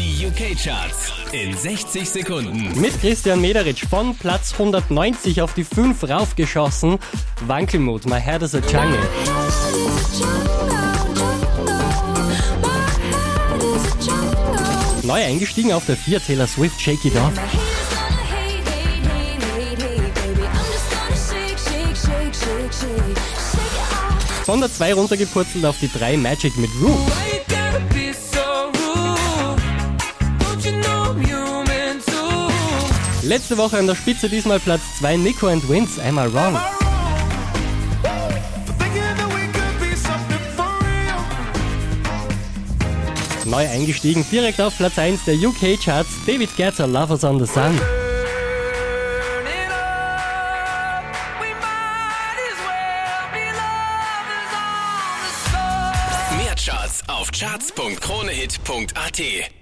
Die UK-Charts in 60 Sekunden. Mit Christian Mederitsch von Platz 190 auf die 5 raufgeschossen. Wankelmut, My Head is a Jungle. Neu eingestiegen auf der 4 Taylor Swift, Shake It Off. Von der 2 runtergepurzelt auf die 3 Magic mit Rue. Letzte Woche an der Spitze, diesmal Platz 2 Nico and Wins, I Wrong. Neu eingestiegen, direkt auf Platz 1 der UK Charts, David Guetta, Lovers on the Sun. Mehr Charts auf charts.kronehit.at